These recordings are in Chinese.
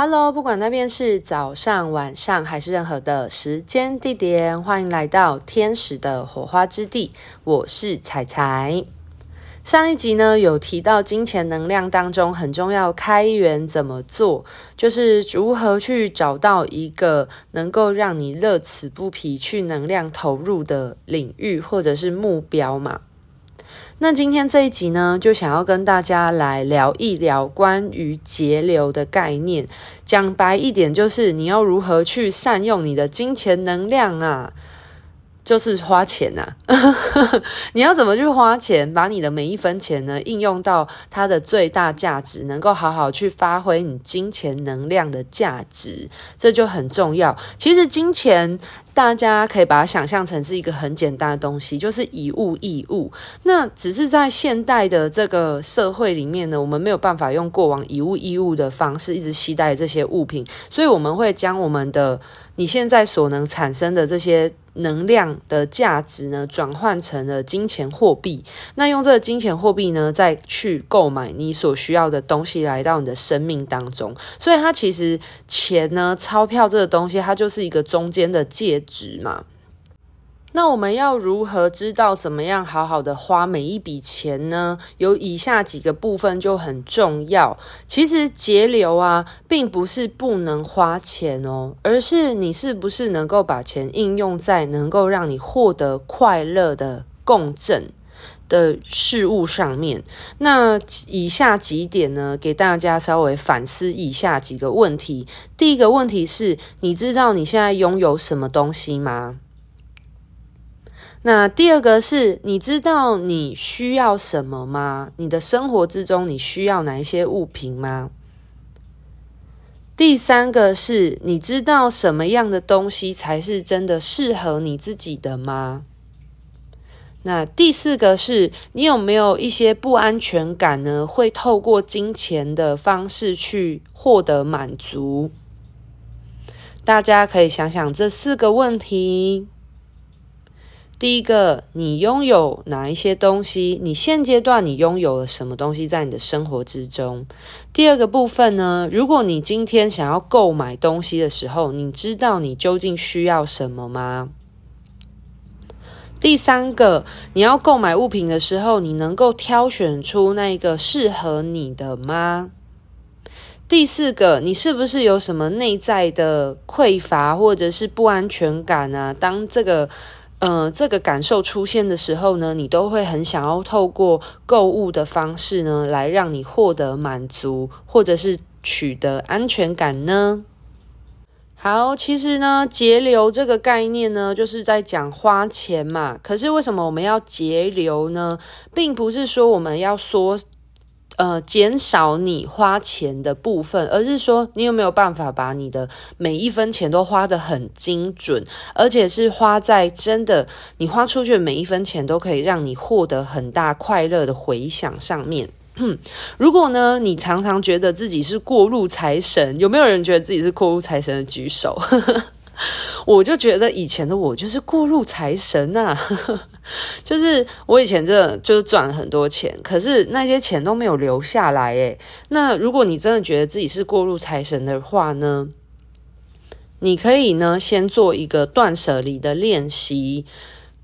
Hello，不管那边是早上、晚上还是任何的时间地点，欢迎来到天使的火花之地。我是彩彩。上一集呢，有提到金钱能量当中很重要开源怎么做，就是如何去找到一个能够让你乐此不疲去能量投入的领域或者是目标嘛。那今天这一集呢，就想要跟大家来聊一聊关于节流的概念。讲白一点，就是你要如何去善用你的金钱能量啊。就是花钱呐、你要怎么去花钱，把你的每一分钱呢应用到它的最大价值，能够好好去发挥你金钱能量的价值，这就很重要。其实金钱大家可以把它想象成是一个很简单的东西，就是以物易物。那只是在现代的这个社会里面呢，我们没有办法用过往以物易物的方式一直期待这些物品，所以我们会将我们的你现在所能产生的这些。能量的价值呢，转换成了金钱货币。那用这个金钱货币呢，再去购买你所需要的东西，来到你的生命当中。所以它其实钱呢，钞票这个东西，它就是一个中间的介质嘛。那我们要如何知道怎么样好好的花每一笔钱呢？有以下几个部分就很重要。其实节流啊，并不是不能花钱哦，而是你是不是能够把钱应用在能够让你获得快乐的共振的事物上面。那以下几点呢，给大家稍微反思以下几个问题。第一个问题是，你知道你现在拥有什么东西吗？那第二个是，你知道你需要什么吗？你的生活之中你需要哪一些物品吗？第三个是，你知道什么样的东西才是真的适合你自己的吗？那第四个是，你有没有一些不安全感呢？会透过金钱的方式去获得满足？大家可以想想这四个问题。第一个，你拥有哪一些东西？你现阶段你拥有了什么东西在你的生活之中？第二个部分呢，如果你今天想要购买东西的时候，你知道你究竟需要什么吗？第三个，你要购买物品的时候，你能够挑选出那个适合你的吗？第四个，你是不是有什么内在的匮乏或者是不安全感啊？当这个呃，这个感受出现的时候呢，你都会很想要透过购物的方式呢，来让你获得满足，或者是取得安全感呢？好，其实呢，节流这个概念呢，就是在讲花钱嘛。可是为什么我们要节流呢？并不是说我们要说。呃，减少你花钱的部分，而是说你有没有办法把你的每一分钱都花得很精准，而且是花在真的你花出去的每一分钱都可以让你获得很大快乐的回响上面。如果呢，你常常觉得自己是过路财神，有没有人觉得自己是过路财神的举手？我就觉得以前的我就是过路财神呐、啊，就是我以前真的就是赚了很多钱，可是那些钱都没有留下来诶。那如果你真的觉得自己是过路财神的话呢，你可以呢先做一个断舍离的练习。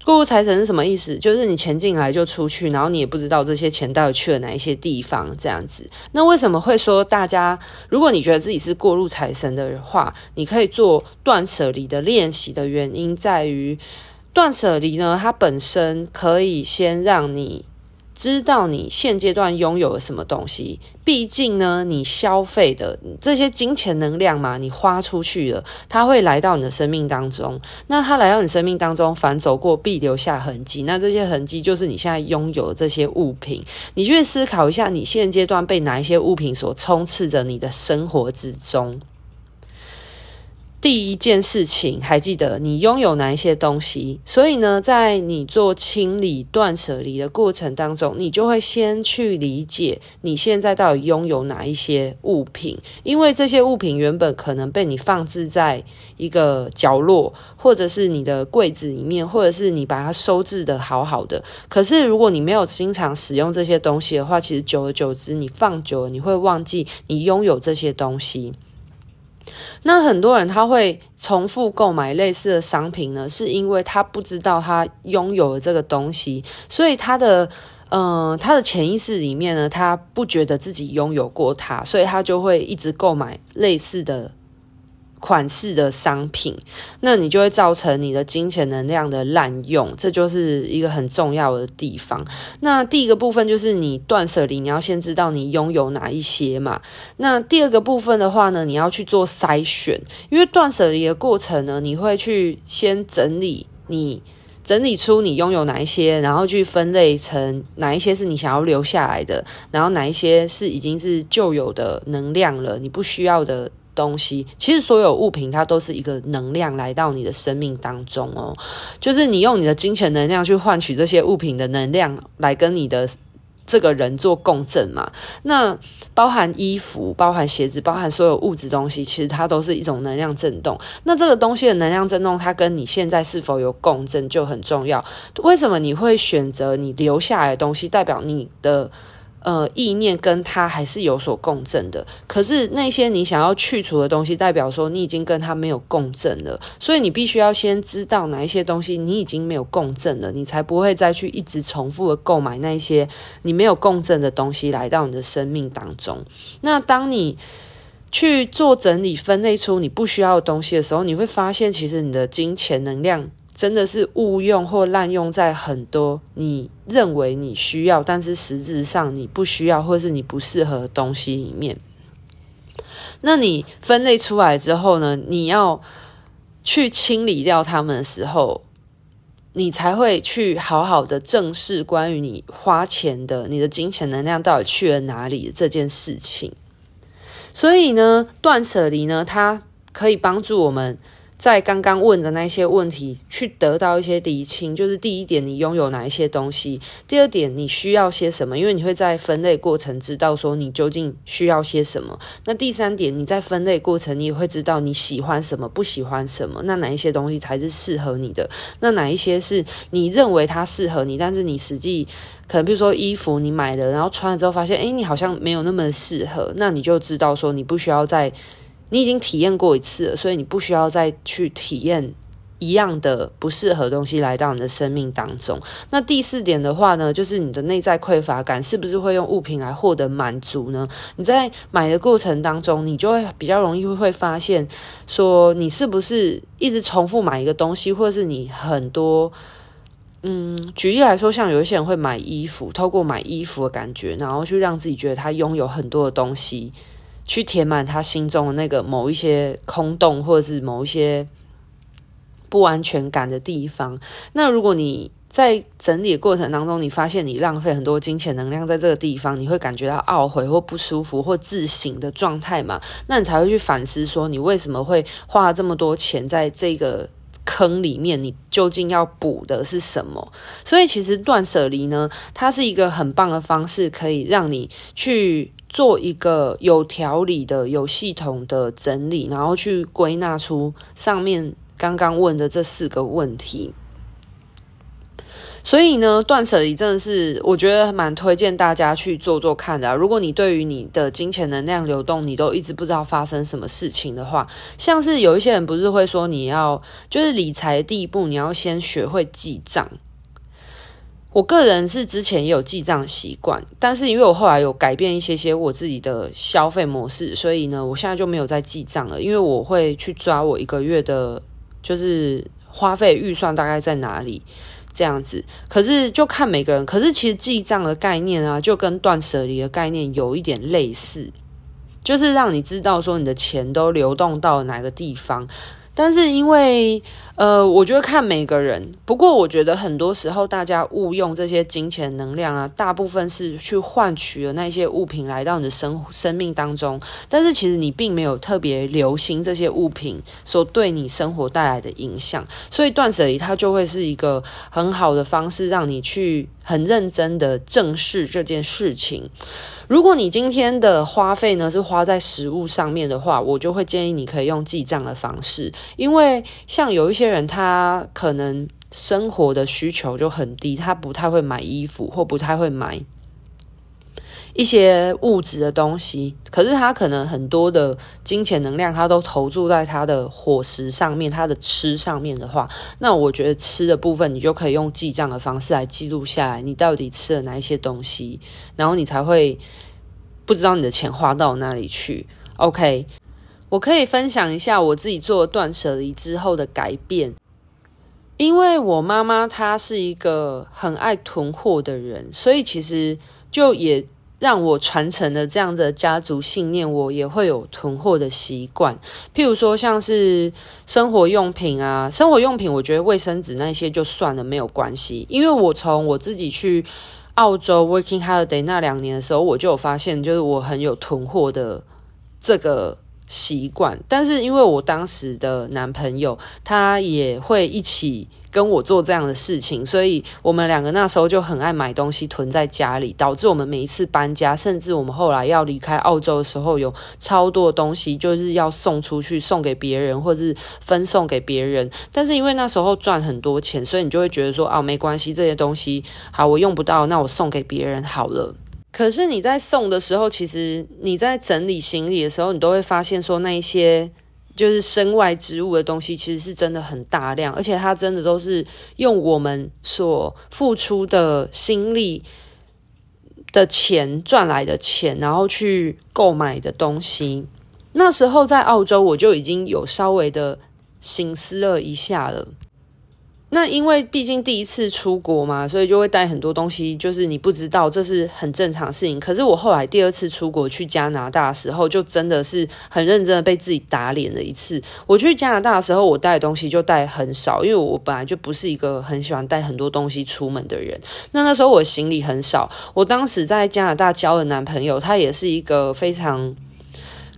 过路财神是什么意思？就是你钱进来就出去，然后你也不知道这些钱到底去了哪一些地方，这样子。那为什么会说大家，如果你觉得自己是过路财神的话，你可以做断舍离的练习的原因在于，断舍离呢，它本身可以先让你。知道你现阶段拥有了什么东西，毕竟呢，你消费的这些金钱能量嘛，你花出去了，它会来到你的生命当中。那它来到你生命当中，凡走过必留下痕迹。那这些痕迹就是你现在拥有的这些物品。你去思考一下，你现阶段被哪一些物品所充斥着你的生活之中？第一件事情，还记得你拥有哪一些东西？所以呢，在你做清理、断舍离的过程当中，你就会先去理解你现在到底拥有哪一些物品，因为这些物品原本可能被你放置在一个角落，或者是你的柜子里面，或者是你把它收置得好好的。可是如果你没有经常使用这些东西的话，其实久而久之，你放久了，你会忘记你拥有这些东西。那很多人他会重复购买类似的商品呢，是因为他不知道他拥有了这个东西，所以他的嗯，他的潜意识里面呢，他不觉得自己拥有过它，所以他就会一直购买类似的。款式的商品，那你就会造成你的金钱能量的滥用，这就是一个很重要的地方。那第一个部分就是你断舍离，你要先知道你拥有哪一些嘛。那第二个部分的话呢，你要去做筛选，因为断舍离的过程呢，你会去先整理你整理出你拥有哪一些，然后去分类成哪一些是你想要留下来的，然后哪一些是已经是旧有的能量了，你不需要的。东西其实所有物品它都是一个能量来到你的生命当中哦，就是你用你的金钱能量去换取这些物品的能量来跟你的这个人做共振嘛。那包含衣服、包含鞋子、包含所有物质东西，其实它都是一种能量震动。那这个东西的能量震动，它跟你现在是否有共振就很重要。为什么你会选择你留下来的东西？代表你的。呃，意念跟他还是有所共振的，可是那些你想要去除的东西，代表说你已经跟他没有共振了，所以你必须要先知道哪一些东西你已经没有共振了，你才不会再去一直重复的购买那些你没有共振的东西来到你的生命当中。那当你去做整理、分类出你不需要的东西的时候，你会发现，其实你的金钱能量。真的是误用或滥用在很多你认为你需要，但是实质上你不需要或是你不适合的东西里面。那你分类出来之后呢，你要去清理掉它们的时候，你才会去好好的正视关于你花钱的、你的金钱能量到底去了哪里这件事情。所以呢，断舍离呢，它可以帮助我们。在刚刚问的那些问题，去得到一些厘清，就是第一点，你拥有哪一些东西；第二点，你需要些什么，因为你会在分类过程知道说你究竟需要些什么。那第三点，你在分类过程你也会知道你喜欢什么，不喜欢什么。那哪一些东西才是适合你的？那哪一些是你认为它适合你，但是你实际可能比如说衣服你买了，然后穿了之后发现，诶，你好像没有那么适合，那你就知道说你不需要再。你已经体验过一次了，所以你不需要再去体验一样的不适合的东西来到你的生命当中。那第四点的话呢，就是你的内在匮乏感是不是会用物品来获得满足呢？你在买的过程当中，你就会比较容易会发现，说你是不是一直重复买一个东西，或者是你很多，嗯，举例来说，像有一些人会买衣服，透过买衣服的感觉，然后去让自己觉得他拥有很多的东西。去填满他心中的那个某一些空洞，或者是某一些不安全感的地方。那如果你在整理的过程当中，你发现你浪费很多金钱能量在这个地方，你会感觉到懊悔或不舒服或自省的状态嘛？那你才会去反思说，你为什么会花这么多钱在这个坑里面？你究竟要补的是什么？所以其实断舍离呢，它是一个很棒的方式，可以让你去。做一个有条理的、有系统的整理，然后去归纳出上面刚刚问的这四个问题。所以呢，断舍离真的是我觉得蛮推荐大家去做做看的。如果你对于你的金钱能量流动，你都一直不知道发生什么事情的话，像是有一些人不是会说，你要就是理财第一步，你要先学会记账。我个人是之前也有记账习惯，但是因为我后来有改变一些些我自己的消费模式，所以呢，我现在就没有再记账了。因为我会去抓我一个月的，就是花费预算大概在哪里这样子。可是就看每个人，可是其实记账的概念啊，就跟断舍离的概念有一点类似，就是让你知道说你的钱都流动到哪个地方。但是因为，呃，我觉得看每个人。不过我觉得很多时候大家误用这些金钱能量啊，大部分是去换取了那些物品来到你的生生命当中。但是其实你并没有特别留心这些物品所对你生活带来的影响。所以断舍离它就会是一个很好的方式，让你去很认真的正视这件事情。如果你今天的花费呢是花在食物上面的话，我就会建议你可以用记账的方式，因为像有一些人他可能生活的需求就很低，他不太会买衣服或不太会买一些物质的东西，可是他可能很多的金钱能量，他都投注在他的伙食上面，他的吃上面的话，那我觉得吃的部分，你就可以用记账的方式来记录下来，你到底吃了哪一些东西，然后你才会不知道你的钱花到哪里去。OK，我可以分享一下我自己做断舍离之后的改变。因为我妈妈她是一个很爱囤货的人，所以其实就也让我传承的这样的家族信念，我也会有囤货的习惯。譬如说，像是生活用品啊，生活用品，我觉得卫生纸那些就算了，没有关系。因为我从我自己去澳洲 working holiday 那两年的时候，我就有发现，就是我很有囤货的这个。习惯，但是因为我当时的男朋友他也会一起跟我做这样的事情，所以我们两个那时候就很爱买东西囤在家里，导致我们每一次搬家，甚至我们后来要离开澳洲的时候，有超多东西就是要送出去，送给别人或者是分送给别人。但是因为那时候赚很多钱，所以你就会觉得说啊，没关系，这些东西好，我用不到，那我送给别人好了。可是你在送的时候，其实你在整理行李的时候，你都会发现说，那一些就是身外之物的东西，其实是真的很大量，而且它真的都是用我们所付出的心力的钱赚来的钱，然后去购买的东西。那时候在澳洲，我就已经有稍微的醒思了一下了。那因为毕竟第一次出国嘛，所以就会带很多东西，就是你不知道，这是很正常事情。可是我后来第二次出国去加拿大的时候，就真的是很认真的被自己打脸了一次。我去加拿大的时候，我带的东西就带很少，因为我本来就不是一个很喜欢带很多东西出门的人。那那时候我行李很少，我当时在加拿大交的男朋友，他也是一个非常。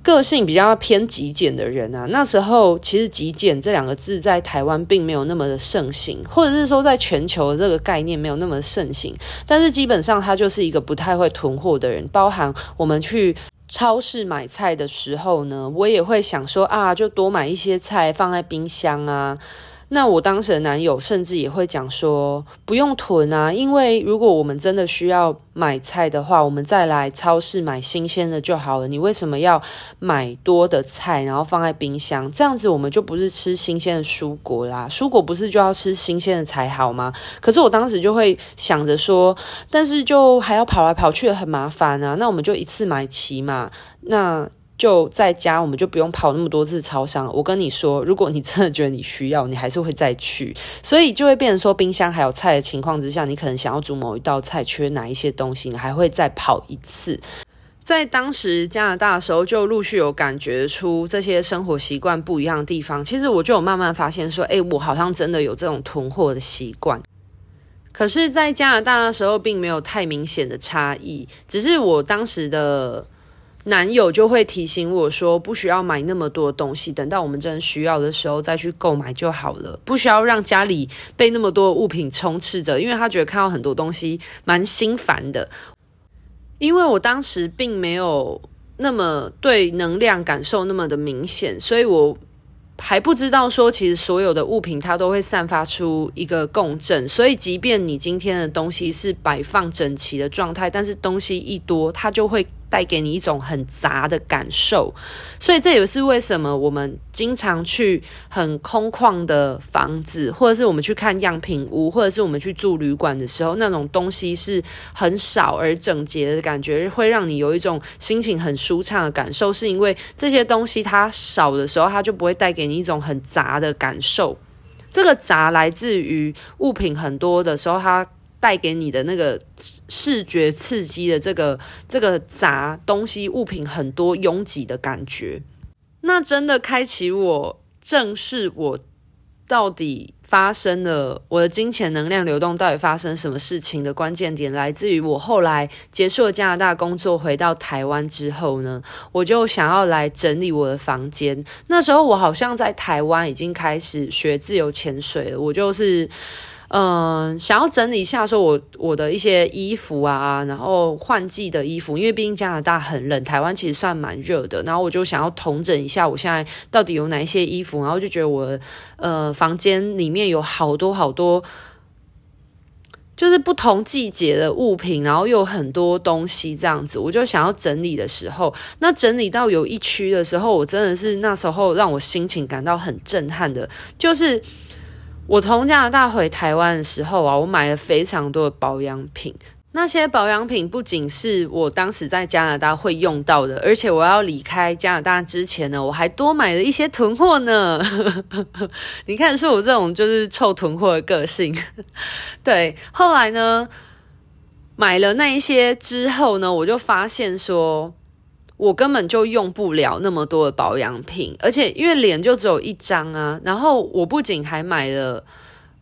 个性比较偏极简的人啊，那时候其实“极简”这两个字在台湾并没有那么的盛行，或者是说在全球这个概念没有那么盛行。但是基本上他就是一个不太会囤货的人，包含我们去超市买菜的时候呢，我也会想说啊，就多买一些菜放在冰箱啊。那我当时的男友甚至也会讲说，不用囤啊，因为如果我们真的需要买菜的话，我们再来超市买新鲜的就好了。你为什么要买多的菜，然后放在冰箱？这样子我们就不是吃新鲜的蔬果啦。蔬果不是就要吃新鲜的才好吗？可是我当时就会想着说，但是就还要跑来跑去很麻烦啊。那我们就一次买齐嘛。那。就在家，我们就不用跑那么多次超商。我跟你说，如果你真的觉得你需要，你还是会再去，所以就会变成说，冰箱还有菜的情况之下，你可能想要煮某一道菜，缺哪一些东西，你还会再跑一次。在当时加拿大的时候，就陆续有感觉出这些生活习惯不一样的地方。其实我就有慢慢发现说，诶，我好像真的有这种囤货的习惯。可是，在加拿大的时候，并没有太明显的差异，只是我当时的。男友就会提醒我说，不需要买那么多东西，等到我们真的需要的时候再去购买就好了，不需要让家里被那么多物品充斥着，因为他觉得看到很多东西蛮心烦的。因为我当时并没有那么对能量感受那么的明显，所以我。还不知道说，其实所有的物品它都会散发出一个共振，所以即便你今天的东西是摆放整齐的状态，但是东西一多，它就会带给你一种很杂的感受。所以这也是为什么我们经常去很空旷的房子，或者是我们去看样品屋，或者是我们去住旅馆的时候，那种东西是很少而整洁的感觉，会让你有一种心情很舒畅的感受。是因为这些东西它少的时候，它就不会带给你一种很杂的感受。这个杂来自于物品很多的时候，它带给你的那个视觉刺激的这个这个杂东西物品很多拥挤的感觉。那真的开启我正视我到底发生了我的金钱能量流动到底发生什么事情的关键点，来自于我后来结束了加拿大工作回到台湾之后呢，我就想要来整理我的房间。那时候我好像在台湾已经开始学自由潜水了，我就是。嗯，想要整理一下，说我我的一些衣服啊，然后换季的衣服，因为毕竟加拿大很冷，台湾其实算蛮热的。然后我就想要统整一下，我现在到底有哪一些衣服，然后就觉得我呃房间里面有好多好多就是不同季节的物品，然后又有很多东西这样子，我就想要整理的时候，那整理到有一区的时候，我真的是那时候让我心情感到很震撼的，就是我从加拿大回台湾的时候啊，我买了非常多的保养品。那些保养品不仅是我当时在加拿大会用到的，而且我要离开加拿大之前呢，我还多买了一些囤货呢。你看，是我这种就是臭囤货的个性。对，后来呢，买了那一些之后呢，我就发现说，我根本就用不了那么多的保养品，而且因为脸就只有一张啊。然后我不仅还买了，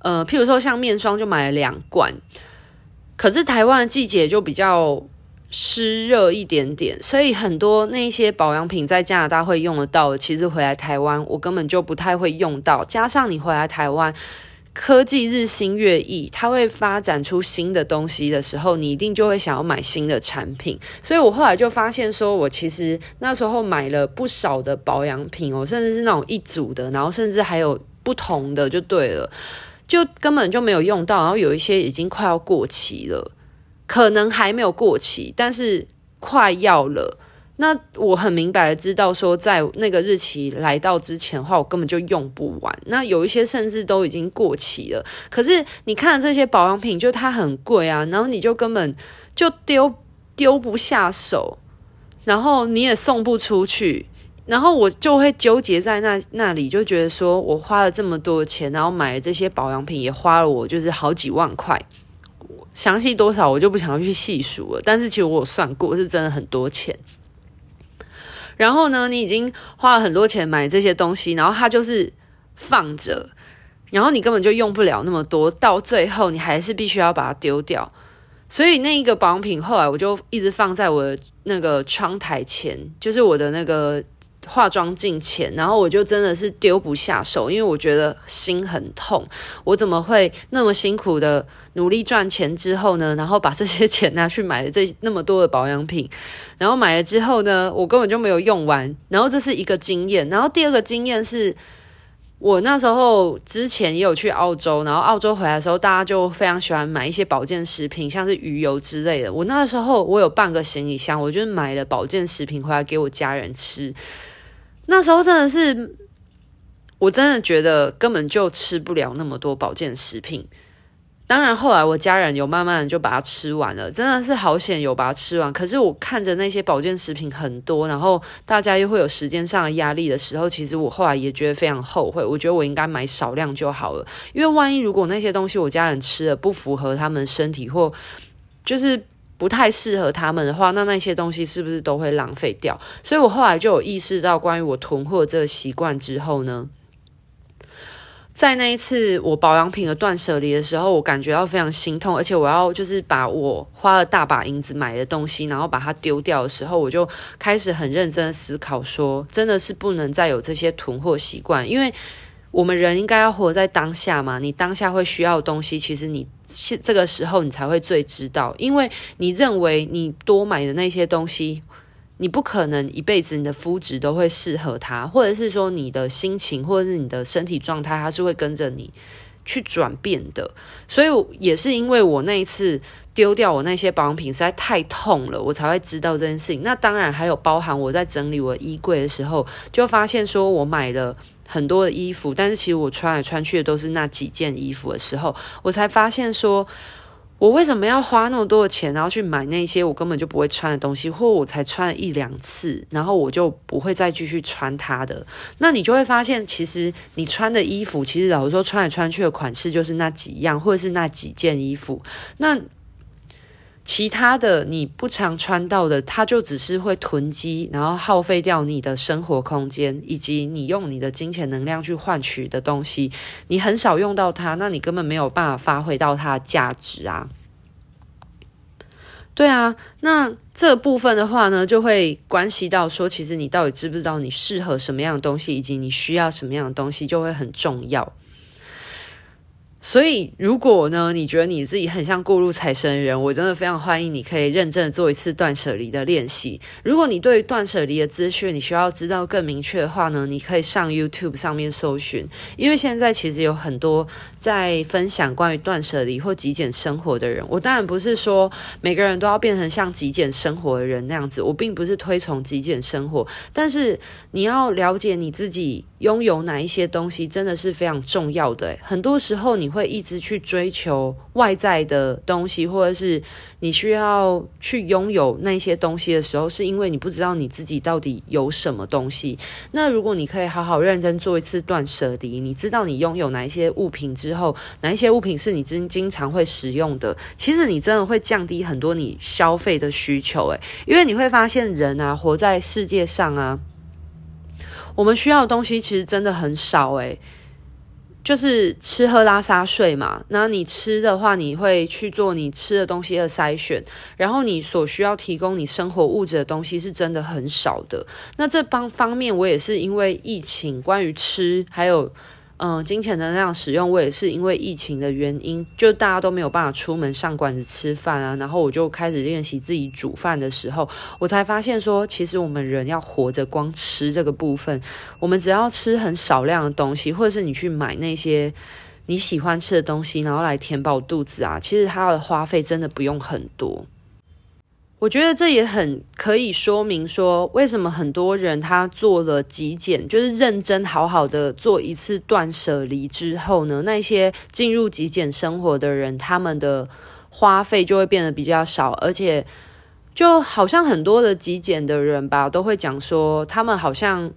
呃，譬如说像面霜就买了两罐。可是台湾的季节就比较湿热一点点，所以很多那些保养品在加拿大会用得到，其实回来台湾我根本就不太会用到。加上你回来台湾，科技日新月异，它会发展出新的东西的时候，你一定就会想要买新的产品。所以我后来就发现，说我其实那时候买了不少的保养品哦，甚至是那种一组的，然后甚至还有不同的，就对了。就根本就没有用到，然后有一些已经快要过期了，可能还没有过期，但是快要了。那我很明白的知道说，在那个日期来到之前的话，我根本就用不完。那有一些甚至都已经过期了。可是你看这些保养品，就它很贵啊，然后你就根本就丢丢不下手，然后你也送不出去。然后我就会纠结在那那里，就觉得说我花了这么多钱，然后买了这些保养品，也花了我就是好几万块，详细多少我就不想要去细数了。但是其实我有算过，是真的很多钱。然后呢，你已经花了很多钱买这些东西，然后它就是放着，然后你根本就用不了那么多，到最后你还是必须要把它丢掉。所以那一个保养品后来我就一直放在我的那个窗台前，就是我的那个。化妆镜前，然后我就真的是丢不下手，因为我觉得心很痛。我怎么会那么辛苦的努力赚钱之后呢？然后把这些钱拿去买了这那么多的保养品，然后买了之后呢，我根本就没有用完。然后这是一个经验。然后第二个经验是，我那时候之前也有去澳洲，然后澳洲回来的时候，大家就非常喜欢买一些保健食品，像是鱼油之类的。我那时候我有半个行李箱，我就买了保健食品回来给我家人吃。那时候真的是，我真的觉得根本就吃不了那么多保健食品。当然后来我家人有慢慢就把它吃完了，真的是好险有把它吃完。可是我看着那些保健食品很多，然后大家又会有时间上的压力的时候，其实我后来也觉得非常后悔。我觉得我应该买少量就好了，因为万一如果那些东西我家人吃了不符合他们身体或就是。不太适合他们的话，那那些东西是不是都会浪费掉？所以我后来就有意识到关于我囤货这个习惯之后呢，在那一次我保养品的断舍离的时候，我感觉到非常心痛，而且我要就是把我花了大把银子买的东西，然后把它丢掉的时候，我就开始很认真的思考说，真的是不能再有这些囤货习惯，因为。我们人应该要活在当下嘛？你当下会需要的东西，其实你这个时候你才会最知道，因为你认为你多买的那些东西，你不可能一辈子你的肤质都会适合它，或者是说你的心情，或者是你的身体状态，它是会跟着你去转变的。所以也是因为我那一次丢掉我那些保养品实在太痛了，我才会知道这件事情。那当然还有包含我在整理我衣柜的时候，就发现说我买了。很多的衣服，但是其实我穿来穿去的都是那几件衣服的时候，我才发现说，我为什么要花那么多的钱，然后去买那些我根本就不会穿的东西，或我才穿一两次，然后我就不会再继续穿它的。那你就会发现，其实你穿的衣服，其实老实说穿来穿去的款式就是那几样，或者是那几件衣服。那其他的你不常穿到的，它就只是会囤积，然后耗费掉你的生活空间，以及你用你的金钱能量去换取的东西，你很少用到它，那你根本没有办法发挥到它的价值啊。对啊，那这部分的话呢，就会关系到说，其实你到底知不知道你适合什么样的东西，以及你需要什么样的东西，就会很重要。所以，如果呢，你觉得你自己很像过路财神人，我真的非常欢迎你可以认真做一次断舍离的练习。如果你对于断舍离的资讯你需要知道更明确的话呢，你可以上 YouTube 上面搜寻，因为现在其实有很多在分享关于断舍离或极简生活的人。我当然不是说每个人都要变成像极简生活的人那样子，我并不是推崇极简生活，但是你要了解你自己。拥有哪一些东西真的是非常重要的。很多时候你会一直去追求外在的东西，或者是你需要去拥有那些东西的时候，是因为你不知道你自己到底有什么东西。那如果你可以好好认真做一次断舍离，你知道你拥有哪一些物品之后，哪一些物品是你经经常会使用的，其实你真的会降低很多你消费的需求。诶，因为你会发现人啊，活在世界上啊。我们需要的东西其实真的很少诶，就是吃喝拉撒睡嘛。那你吃的话，你会去做你吃的东西的筛选，然后你所需要提供你生活物质的东西是真的很少的。那这方方面，我也是因为疫情，关于吃还有。嗯，金钱的那样使用，我也是因为疫情的原因，就大家都没有办法出门上馆子吃饭啊，然后我就开始练习自己煮饭的时候，我才发现说，其实我们人要活着，光吃这个部分，我们只要吃很少量的东西，或者是你去买那些你喜欢吃的东西，然后来填饱肚子啊，其实它的花费真的不用很多。我觉得这也很可以说明说，为什么很多人他做了极简，就是认真好好的做一次断舍离之后呢，那些进入极简生活的人，他们的花费就会变得比较少，而且就好像很多的极简的人吧，都会讲说，他们好像。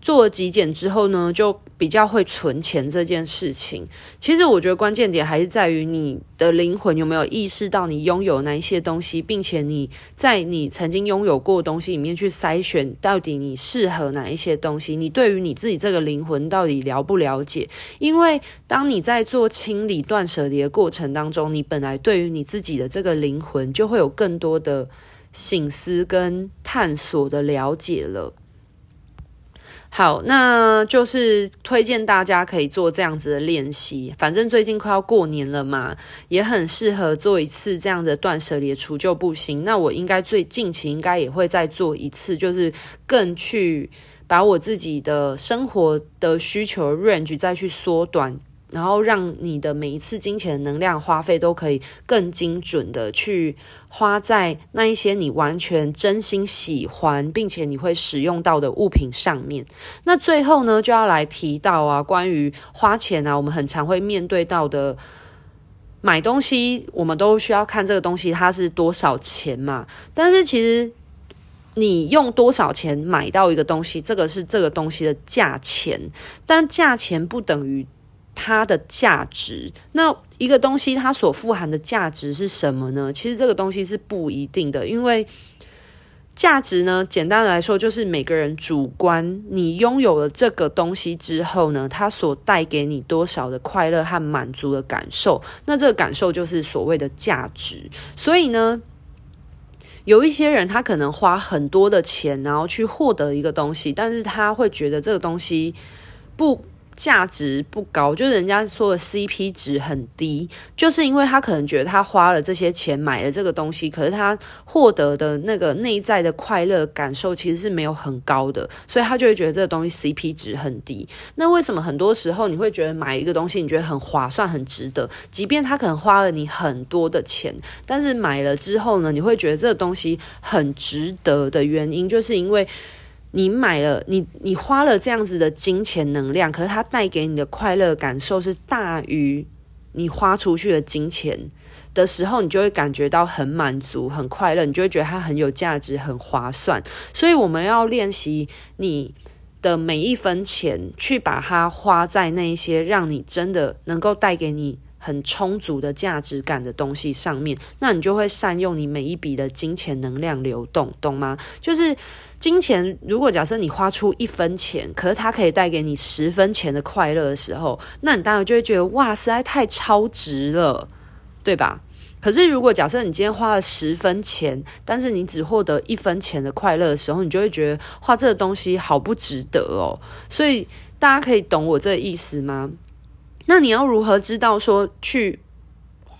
做了极简之后呢，就比较会存钱这件事情。其实我觉得关键点还是在于你的灵魂有没有意识到你拥有哪一些东西，并且你在你曾经拥有过的东西里面去筛选，到底你适合哪一些东西。你对于你自己这个灵魂到底了不了解？因为当你在做清理、断舍离的过程当中，你本来对于你自己的这个灵魂就会有更多的醒思跟探索的了解了。好，那就是推荐大家可以做这样子的练习。反正最近快要过年了嘛，也很适合做一次这样的断舍离除旧布新。那我应该最近期应该也会再做一次，就是更去把我自己的生活的需求 range 再去缩短。然后让你的每一次金钱能量花费都可以更精准的去花在那一些你完全真心喜欢并且你会使用到的物品上面。那最后呢，就要来提到啊，关于花钱啊，我们很常会面对到的买东西，我们都需要看这个东西它是多少钱嘛。但是其实你用多少钱买到一个东西，这个是这个东西的价钱，但价钱不等于。它的价值，那一个东西它所富含的价值是什么呢？其实这个东西是不一定的，因为价值呢，简单的来说就是每个人主观。你拥有了这个东西之后呢，它所带给你多少的快乐和满足的感受，那这个感受就是所谓的价值。所以呢，有一些人他可能花很多的钱，然后去获得一个东西，但是他会觉得这个东西不。价值不高，就是人家说的 CP 值很低，就是因为他可能觉得他花了这些钱买了这个东西，可是他获得的那个内在的快乐感受其实是没有很高的，所以他就会觉得这个东西 CP 值很低。那为什么很多时候你会觉得买一个东西你觉得很划算、很值得，即便他可能花了你很多的钱，但是买了之后呢，你会觉得这个东西很值得的原因，就是因为。你买了，你你花了这样子的金钱能量，可是它带给你的快乐感受是大于你花出去的金钱的时候，你就会感觉到很满足、很快乐，你就会觉得它很有价值、很划算。所以我们要练习你的每一分钱，去把它花在那一些让你真的能够带给你很充足的价值感的东西上面，那你就会善用你每一笔的金钱能量流动，懂吗？就是。金钱，如果假设你花出一分钱，可是它可以带给你十分钱的快乐的时候，那你当然就会觉得哇，实在太超值了，对吧？可是如果假设你今天花了十分钱，但是你只获得一分钱的快乐的时候，你就会觉得花这个东西好不值得哦。所以大家可以懂我这个意思吗？那你要如何知道说去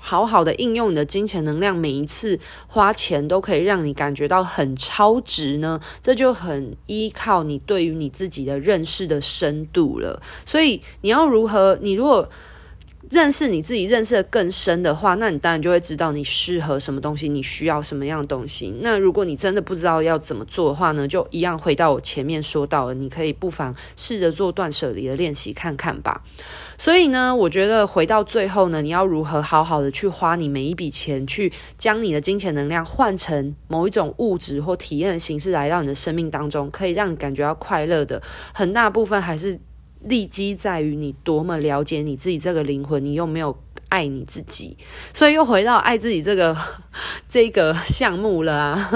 好好的应用你的金钱能量，每一次花钱都可以让你感觉到很超值呢？这就很依靠你对于你自己的认识的深度了。所以你要如何？你如果认识你自己，认识的更深的话，那你当然就会知道你适合什么东西，你需要什么样的东西。那如果你真的不知道要怎么做的话呢，就一样回到我前面说到的，你可以不妨试着做断舍离的练习看看吧。所以呢，我觉得回到最后呢，你要如何好好的去花你每一笔钱，去将你的金钱能量换成某一种物质或体验的形式来到你的生命当中，可以让你感觉到快乐的，很大部分还是。立基在于你多么了解你自己这个灵魂，你又没有爱你自己，所以又回到爱自己这个 这个项目了啊。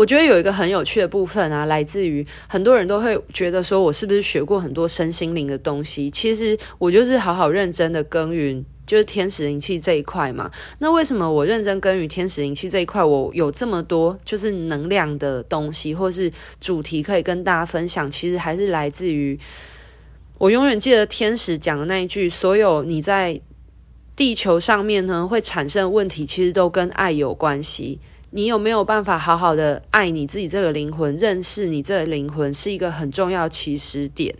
我觉得有一个很有趣的部分啊，来自于很多人都会觉得说，我是不是学过很多身心灵的东西？其实我就是好好认真的耕耘。就是天使灵气这一块嘛，那为什么我认真耕耘天使灵气这一块，我有这么多就是能量的东西，或是主题可以跟大家分享？其实还是来自于我永远记得天使讲的那一句：所有你在地球上面呢会产生问题，其实都跟爱有关系。你有没有办法好好的爱你自己这个灵魂，认识你这个灵魂，是一个很重要起始点。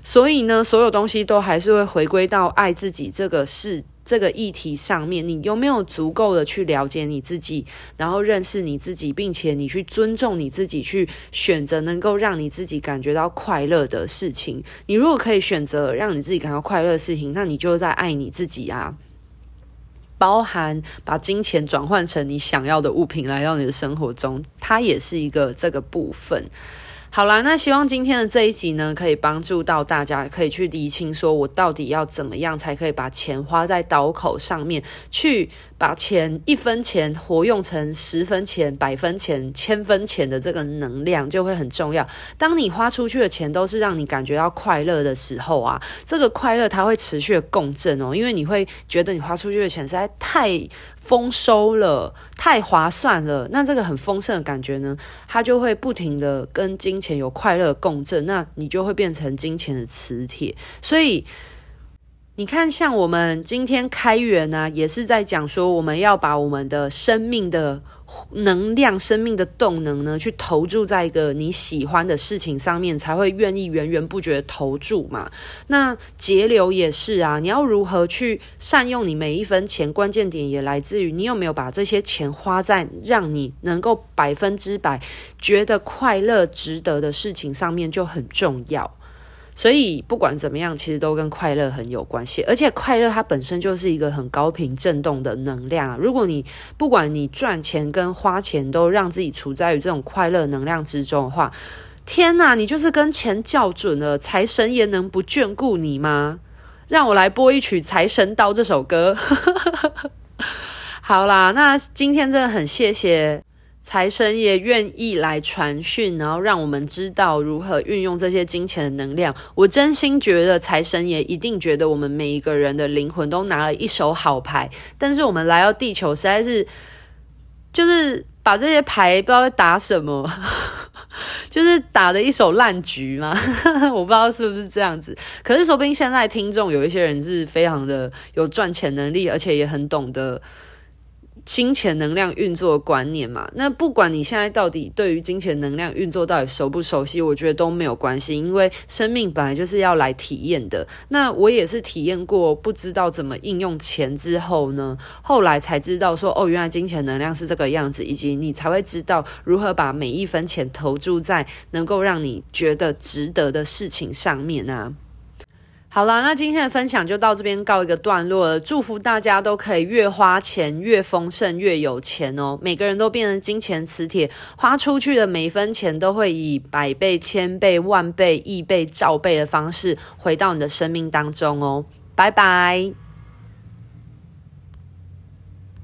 所以呢，所有东西都还是会回归到爱自己这个事、这个议题上面。你有没有足够的去了解你自己，然后认识你自己，并且你去尊重你自己，去选择能够让你自己感觉到快乐的事情？你如果可以选择让你自己感到快乐的事情，那你就在爱你自己啊。包含把金钱转换成你想要的物品来到你的生活中，它也是一个这个部分。好啦，那希望今天的这一集呢，可以帮助到大家，可以去厘清，说我到底要怎么样才可以把钱花在刀口上面去。把钱一分钱活用成十分钱、百分钱、千分钱的这个能量就会很重要。当你花出去的钱都是让你感觉到快乐的时候啊，这个快乐它会持续的共振哦，因为你会觉得你花出去的钱实在太丰收了、太划算了。那这个很丰盛的感觉呢，它就会不停的跟金钱有快乐共振，那你就会变成金钱的磁铁，所以。你看，像我们今天开源呢，也是在讲说，我们要把我们的生命的能量、生命的动能呢，去投注在一个你喜欢的事情上面，才会愿意源源不绝投注嘛。那节流也是啊，你要如何去善用你每一分钱？关键点也来自于你有没有把这些钱花在让你能够百分之百觉得快乐、值得的事情上面，就很重要。所以不管怎么样，其实都跟快乐很有关系，而且快乐它本身就是一个很高频振动的能量。如果你不管你赚钱跟花钱都让自己处在于这种快乐能量之中的话，天哪，你就是跟钱校准了，财神爷能不眷顾你吗？让我来播一曲《财神到》这首歌。好啦，那今天真的很谢谢。财神爷愿意来传讯，然后让我们知道如何运用这些金钱的能量。我真心觉得财神爷一定觉得我们每一个人的灵魂都拿了一手好牌，但是我们来到地球实在是就是把这些牌不知道在打什么，就是打了一手烂局嘛。我不知道是不是这样子。可是说不定现在听众有一些人是非常的有赚钱能力，而且也很懂得。金钱能量运作观念嘛，那不管你现在到底对于金钱能量运作到底熟不熟悉，我觉得都没有关系，因为生命本来就是要来体验的。那我也是体验过，不知道怎么应用钱之后呢，后来才知道说，哦，原来金钱能量是这个样子，以及你才会知道如何把每一分钱投注在能够让你觉得值得的事情上面啊。好啦，那今天的分享就到这边告一个段落了。祝福大家都可以越花钱越丰盛，越有钱哦！每个人都变成金钱磁铁，花出去的每一分钱都会以百倍、千倍、万倍、亿倍、兆倍的方式回到你的生命当中哦！拜拜。